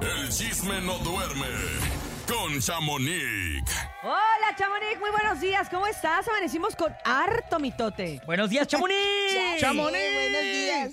El chisme no duerme con Chamonix. Hola, Chamonix, muy buenos días. ¿Cómo estás? Amanecimos con harto mitote. Buenos días, Chamonix. ¡Chamonix! buenos días.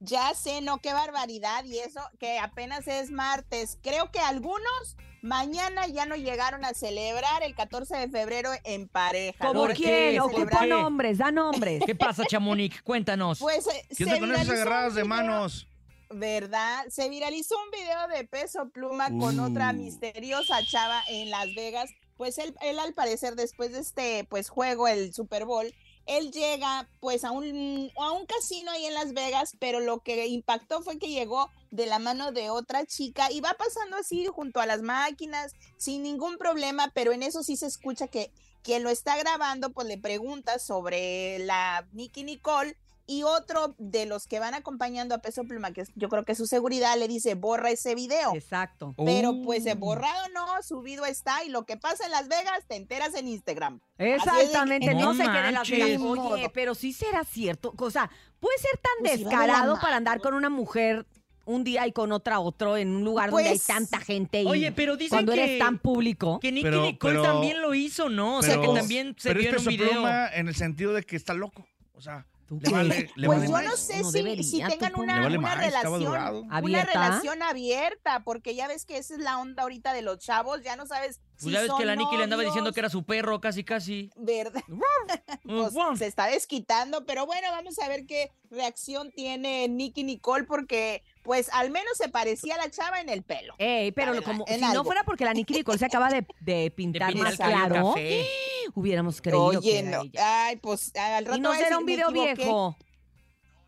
Ya sé, no, qué barbaridad. Y eso que apenas es martes. Creo que algunos mañana ya no llegaron a celebrar el 14 de febrero en pareja. ¿Cómo ¿Por quién? qué? Ocupa ¿Por qué? nombres, da nombres. ¿Qué pasa, Chamonix? Cuéntanos. Pues eh, ¿Quién se te con esas viralizó un agarradas de video- manos? ¿Verdad? Se viralizó un video de peso pluma con otra Uh. misteriosa chava en Las Vegas. Pues él, él al parecer después de este pues juego, el Super Bowl, él llega pues a un, a un casino ahí en Las Vegas, pero lo que impactó fue que llegó de la mano de otra chica y va pasando así junto a las máquinas sin ningún problema, pero en eso sí se escucha que quien lo está grabando pues le pregunta sobre la Nicky Nicole y otro de los que van acompañando a Peso Pluma, que es- yo creo que es su seguridad, le dice, borra ese video. Exacto. Pero pues Oh. eh, borrado no, subido está, y lo que pasa en Las Vegas te enteras en Instagram. Exactamente, que- no, No se quede en Las. Vegas. Oye, pero sí será cierto. O sea, puede ser tan Pues descarado para andar con una mujer un día y con otra otro en un lugar donde hay Pues, tanta gente y Oye, pero dicen cuando que, eres tan público. que Nicky Pero- Nicole pero- también lo hizo, ¿no? O sea, que también se pero vio es en un Peso video. Pluma en el sentido de que está loco. O sea, ¿Tú le crees? vale, le Pues vale yo más. no sé si, debería, si tengan una, vale una más, relación, una ¿Abierta? relación abierta, porque ya ves que esa es la onda ahorita de los chavos, ya no sabes Pues ya ves que la Nicky le andaba diciendo que era su perro, casi, casi. ¿Verdad? Pues, se está desquitando, pero bueno, vamos a ver qué reacción tiene Nicky Nicole, porque pues al menos se parecía a la chava en el pelo. Ey, pero como, si no fuera porque la Nicky Nicole se acaba de, de pintar pintar más el cabello claro, hubiéramos creído Oye, que era no, ella. ay, pues al rato Y no será un "Me video equivoqué". viejo.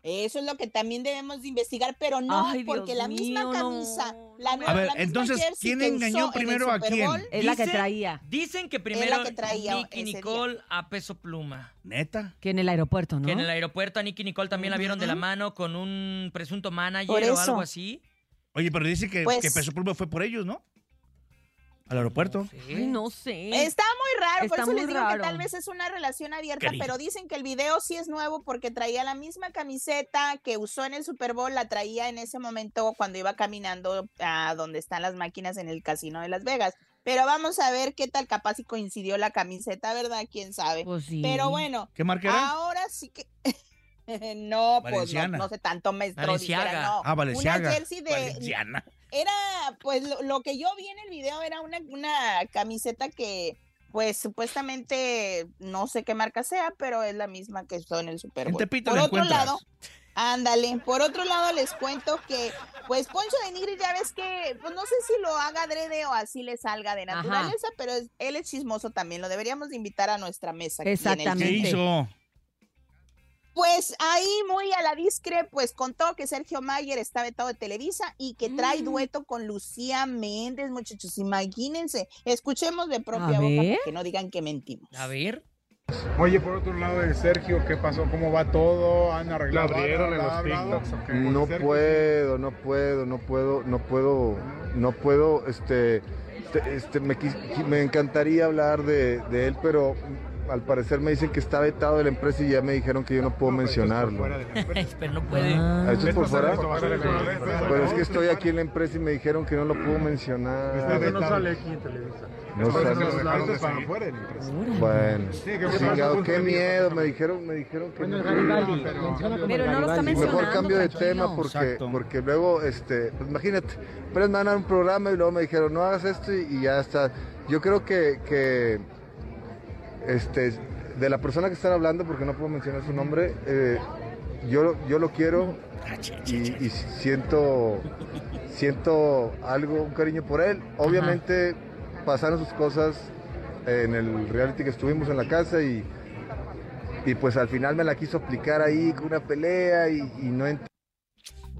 Eso es lo que también debemos de investigar, pero no, Ay, porque Dios la misma mío, camisa, no la nueva, A ver, la misma entonces, jersey ¿quién que engañó usó en el primero a quién? Bowl, Es la que traía. Dicen que primero que traía Nicky día. Nicole a peso pluma. Neta. Que en el aeropuerto, ¿no? Que en el aeropuerto a Nicky Nicole también la vieron de la mano con un presunto manager o algo así. Oye, pero dice que, Pues- que Peso Pluma fue por ellos, ¿no? Al aeropuerto. Ay, no sé. Está muy raro, Está por eso les digo raro. que tal vez es una relación abierta, pero dicen que el video sí es nuevo porque traía la misma camiseta que usó en el Super Bowl, la traía en ese momento cuando iba caminando a donde están las máquinas en el casino de Las Vegas. Pero vamos a ver qué tal capaz y coincidió la camiseta, ¿verdad? ¿Quién sabe? Pues sí. Pero bueno, ¿Qué marca era? ahora sí que... no, pues no, no sé, tanto maestro Valenciaga. dijera, no. Ah, Valenciaga. Una jersey de, Valenciana. Era, pues lo, lo que yo vi en el video era una, una camiseta que, pues supuestamente, no sé qué marca sea, pero es la misma que usó en el Super Bowl. Por la otro encuentras. lado, ándale, por otro lado les cuento que, pues Poncho de Nigri ya ves que, pues no sé si lo haga adrede o así le salga de Ajá. naturaleza, pero es- él es chismoso también, lo deberíamos de invitar a nuestra mesa. aquí en el Exactamente. ¿Qué hizo? Pues ahí muy a la discre, pues contó que Sergio Mayer está vetado de Televisa y que trae Mm. dueto con Lucía Méndez, muchachos, imagínense. Escuchemos de propia A boca ver. para que no digan que mentimos. A ver. Oye, por otro lado, de Sergio, ¿qué pasó? ¿Cómo va todo? ¿Han arreglado? Los. TikToks o qué? Con No Sergio, puedo, no puedo, no puedo, no puedo, no puedo, este, este, este, me, quis- me encantaría hablar de, de él, pero al parecer me dicen que está vetado de la empresa y ya me dijeron que yo no puedo mencionarlo. Pero no puede. Ah. ¿Esto es por fuera? Pero que estoy aquí en la empresa y me dijeron que no lo puedo mencionar. No sale aquí en Televisa. No sale. es- No esto es para fuera de la empresa. Bueno, Sí, que chingado, qué miedo, me dijeron, me dijeron que no. Pero no lo está mencionando. Mejor cambio de tema porque, porque luego, este, pues imagínate, pero me van a dar un programa y luego me dijeron, no hagas esto y, y ya está. Yo creo que, que, este, de la persona que están hablando, porque no puedo mencionar su nombre, eh, yo, yo lo quiero y, y siento, siento algo, un cariño por él. Obviamente pasaron sus cosas en el reality que estuvimos en la casa y, y pues al final me la quiso aplicar ahí con una pelea y, y no ent-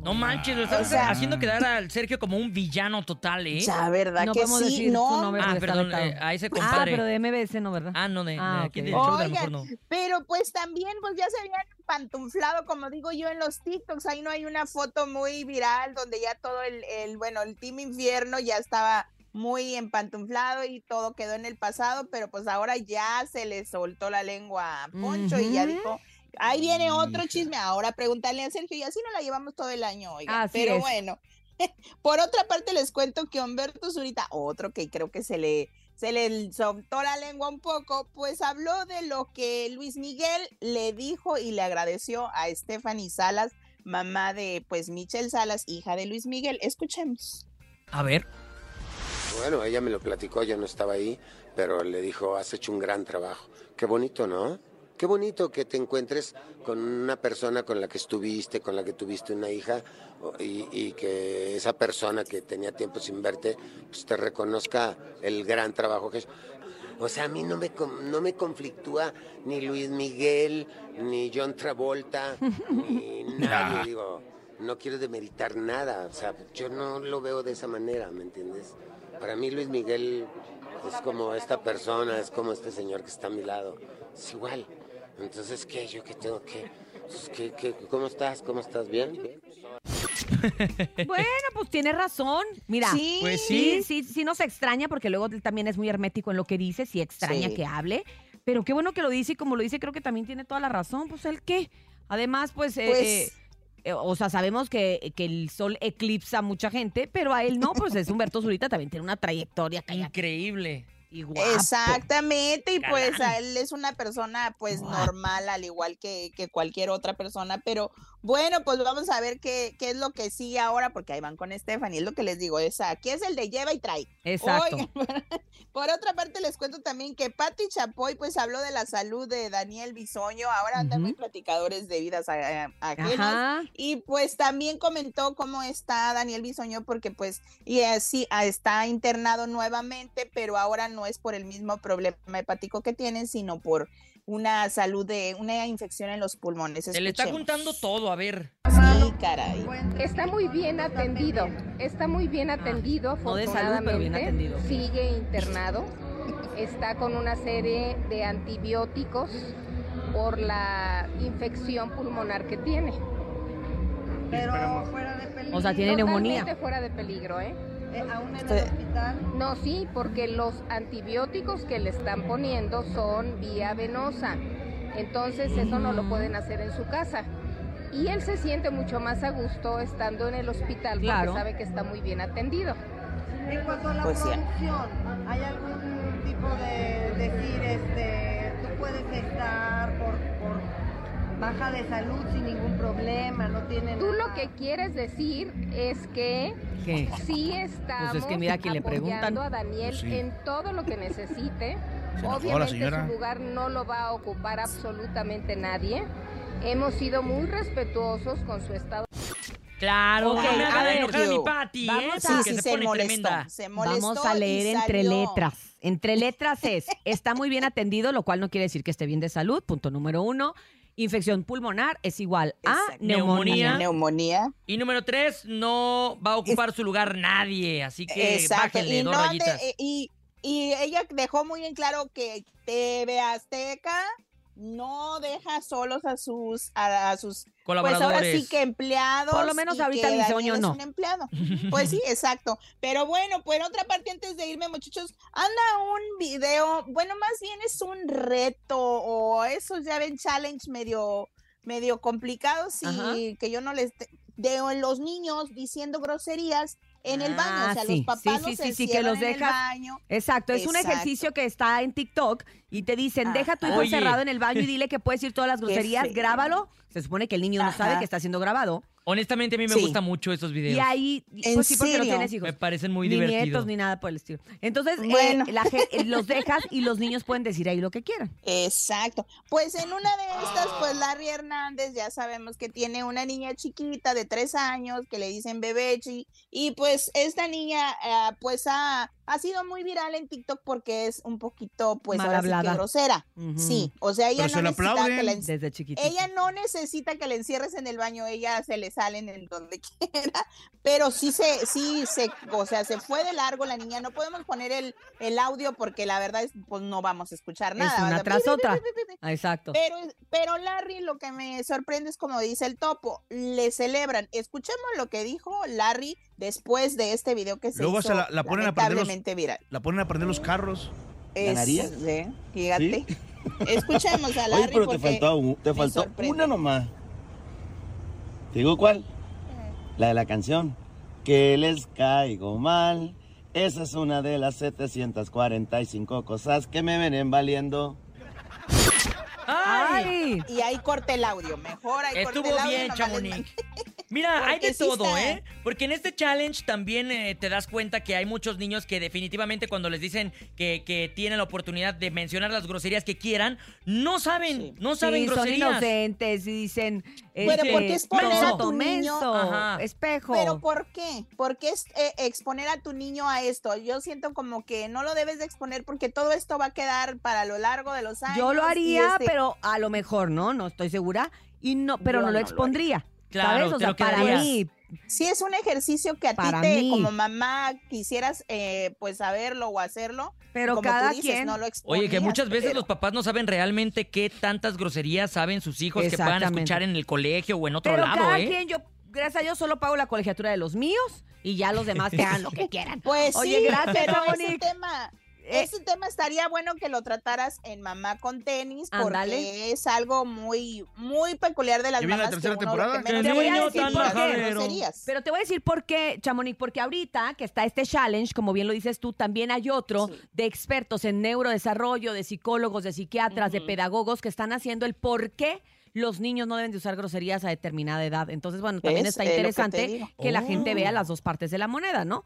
No manches, lo estás O sea- haciendo quedar al Sergio como un villano total, ¿eh? Ya, ¿verdad No que podemos sí? decir su No, nombre. Ah, perdón, eh, a ese Ah, compadre. pero de MBS no, ¿verdad? Ah, no, de, Ah, de aquí ok. del show de la Oigan, mejor no. pero pues también, pues ya se habían pantunflado, como digo yo, en los TikToks. Ahí no hay una foto muy viral donde ya todo el, el bueno, el Team Infierno ya estaba muy empantunflado y todo quedó en el pasado, pero pues ahora ya se le soltó la lengua a Poncho y ya dijo, ahí viene otro chisme, ahora pregúntale a Sergio y así no la llevamos todo el año, oiga. Así pero es. bueno, Por otra parte, les cuento que Humberto Zurita, otro que creo que se le, se le soltó la lengua un poco, pues habló de lo que Luis Miguel le dijo y le agradeció a Stephanie Salas, mamá de pues Michelle Salas, hija de Luis Miguel. Escuchemos. A ver. Bueno, ella me lo platicó, yo no estaba ahí, pero le dijo, has hecho un gran trabajo. Qué bonito, ¿no? Qué bonito que te encuentres con una persona con la que estuviste, con la que tuviste una hija, y, y que esa persona que tenía tiempo sin verte, pues te reconozca el gran trabajo que es. O sea, a mí no me, con- no me conflictúa ni Luis Miguel, ni John Travolta, ni nadie, digo, no quiero demeritar nada, o sea, yo no lo veo de esa manera, ¿me entiendes? Para mí Luis Miguel es como esta persona, es como este señor que está a mi lado, es igual. Entonces, ¿qué? ¿Yo qué tengo que...? Pues, ¿qué, qué, ¿Cómo estás? ¿Cómo estás? ¿Bien? Bueno, pues tiene razón. Mira, Sí. Pues sí, sí. sí, sí nos extraña porque luego él también es muy hermético en lo que dice, sí extraña Sí. que hable, pero qué bueno que lo dice y como lo dice creo que también tiene toda la razón, pues el qué. Además, pues, eh, Pues- eh, eh, o sea, sabemos que, que el sol eclipsa a mucha gente, pero a él no, pues es Humberto Zurita, también tiene una trayectoria Increíble. Y guapo. Exactamente, y pues él es una persona pues Guapo. normal, al igual que, que cualquier otra persona, pero bueno, pues vamos a ver qué, qué es lo que sigue ahora, porque ahí van con Stephanie, es lo que les digo, es aquí es el de lleva y trae. Exacto. Por otra parte les cuento también que Patti Chapoy pues habló de la salud de Daniel Bisoño, ahora andan Ujú. muy platicadores de vidas ajenas. Ajá. Y pues también comentó cómo está Daniel Bisoño, porque pues y así ah, está internado nuevamente, pero ahora no es por el mismo problema hepático que tiene, sino por una salud de una infección en los pulmones. Se le está Escuchemos. juntando todo, a ver. Sí, caray. Está muy bien atendido, está muy bien atendido, no de salud, pero bien atendido. Sigue internado, está con una serie de antibióticos por la infección pulmonar que tiene. Pero fuera de peligro. O sea, tiene neumonía. Totalmente fuera de peligro, ¿eh? Eh, aún en el hospital. No, sí, porque los antibióticos que le están poniendo son vía venosa. Entonces eso no lo pueden hacer en su casa. Y él se siente mucho más a gusto estando en el hospital Claro. porque sabe que está muy bien atendido. En cuanto a la Pues sí. producción, ¿hay algún tipo de decir, este, tú puedes estar por, por baja de salud sin ningún problema, no tiene Tú nada? lo que quieres decir es que ¿Qué? sí estamos Pues es que mira, a quien le preguntan. apoyando a Daniel Pues sí. en todo lo que necesite. La Obviamente su lugar no lo va a ocupar absolutamente nadie. Hemos sido muy respetuosos con su estado. Claro, Ok, que me a ver, enojada mi. Pati, ¿eh? Vamos a- Sí, sí, se se pone molestó, tremenda. se molestó Vamos a leer entre letras. Entre letras es, está muy bien atendido, lo cual no quiere decir que esté bien de salud, punto número uno. Infección pulmonar es igual a Exacto. neumonía. Neumonía. Y número tres, no va a ocupar su lugar nadie, así que Exacto. bájenle Y, dos no rayitas. y, y ella dejó muy en claro que TV Azteca no deja solos a sus a, a sus pues Colaboradores. ahora sí que empleados. Por lo menos y ahorita Bisoño Daniel es no. un empleado. Pues sí, exacto. Pero bueno, por otra parte, antes de irme, muchachos, anda un video, bueno, más bien es un reto o esos ya ven challenge medio, medio complicados Ajá. y que yo no les de los niños diciendo groserías en el baño. Ah, O sea, sí, los papás sí, sí, los sí, sí, que los en el dejas- baño. Exacto, es un ejercicio que está en TikTok y te dicen, deja a tu hijo Oye. encerrado en el baño y dile que puedes decir todas las groserías, grábalo. Se supone que el niño no sabe que está siendo grabado. Honestamente, a mí me Sí. gustan mucho esos videos. Y ahí, ¿En pues sí, porque no serio? tienes hijos. Me parecen muy ni divertidos. nietos, ni nada por el estilo. Entonces, eh, Bueno. la gen- eh, los dejas y los niños pueden decir ahí lo que quieran. Exacto. Pues en una de estas, pues Larry Hernández, ya sabemos que tiene una niña chiquita de tres años que le dicen bebechi. Y pues esta niña, eh, pues ha, ha sido muy viral en TikTok porque es un poquito, pues Mal ahora sí que hablada. grosera. Ujú. Sí, o sea, ella Pero se no lo necesita aplauden. que la Desde chiquitito. ella no necesita que le encierres en el baño, ella se le salen en donde quiera, pero sí se, sí se, o sea, se fue de largo la niña, no podemos poner el, el audio porque la verdad es, pues no vamos a escuchar nada. es o una sea, tras otra. Exacto. Pero, pero Larry, lo que me sorprende es como dice el topo, le celebran. Escuchemos lo que dijo Larry después de este video que se Luego hizo se la- la ponen a los- viral. La ponen a prender los carros. Es- ¿Ganarías? sí, fíjate. Escuchemos a Larry Oye, pero te faltó, un- te me faltó sorprende. una nomás. ¿Te digo cuál? La de la canción. que les caigo mal. Esa es una de las 745 cosas que me vienen valiendo. ¡Ay! Y ahí corté el audio. Mejor ahí corté Estuvo el audio. bien, no Chamonix. Mira, hay de sí todo, está- ¿eh? Porque en este challenge también eh, te das cuenta que hay muchos niños que definitivamente cuando les dicen que, que tienen la oportunidad de mencionar las groserías que quieran, no saben, no saben Sí, son groserías. inocentes y dicen. Pero este, ¿por qué exponer a tu niño? menso, espejo. Pero ¿por qué? ¿Por qué es- eh, exponer a tu niño a esto? Yo siento como que no lo debes de exponer porque todo esto va a quedar para lo largo de los años. Yo lo haría, este- pero a lo mejor, ¿no? No estoy segura. Y no, pero Yo no lo no lo expondría. Claro, ¿Sabes? O sea, lo para quedarías. mí, Si es un ejercicio que a Para ti te, mí. como mamá quisieras eh, pues saberlo o hacerlo, pero como cada tú dices, quien. no lo Oye, que muchas veces pero- los papás no saben realmente qué tantas groserías saben sus hijos que puedan escuchar en el colegio o en otro pero lado, cada ¿eh? quien, yo, gracias a Dios, solo pago la colegiatura de los míos y ya los demás que hagan lo que quieran. Pues Oye, sí, gracias, pero ese tema, ese tema estaría bueno que lo trataras en Mamá con tenis porque es algo muy muy peculiar de las ¿Ya viene la mamás tercera que temporada? Pero te voy a decir por qué, Chamonix, porque ahorita que está este challenge, como bien lo dices tú, también hay otro Sí. de expertos en neurodesarrollo, de psicólogos, de psiquiatras, de pedagogos que están haciendo el por qué los niños no deben de usar groserías a determinada edad. Entonces, bueno, también está que interesante que, la gente Oh. vea las dos partes de la moneda, ¿no?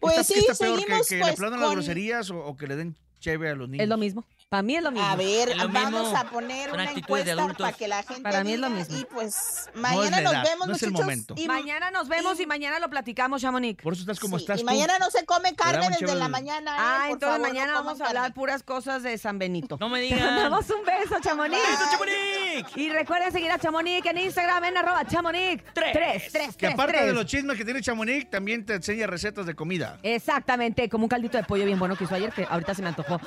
Pues ¿Está, sí, está peor, que, seguimos que le pues aplaudan las con- groserías o, o que le den cheve a los niños? Es lo mismo. Para mí es lo mismo. A ver, lo vamos mismo. a poner Son una encuesta para que la gente Para mí es lo diga mismo. y pues mañana nos vemos no es el muchachos, momento. y- Mañana nos vemos y, y- mañana lo platicamos, Chamonix. Por eso estás como sí, estás y tú. mañana no se come carne desde la mañana. eh, Ah, entonces favor, mañana vamos a hablar carne. puras cosas de San Benito. No me Te digan. mandamos un beso, Chamonix. ¡Beso, Chamonix! Y recuerden seguir a Chamonix en Instagram en arroba Chamonix. Tres. Tres, tres, Que aparte tres. de los chismes que tiene Chamonix, también te enseña recetas de comida. Exactamente, como un caldito de pollo bien bueno que hizo ayer, que ahorita se me antojó.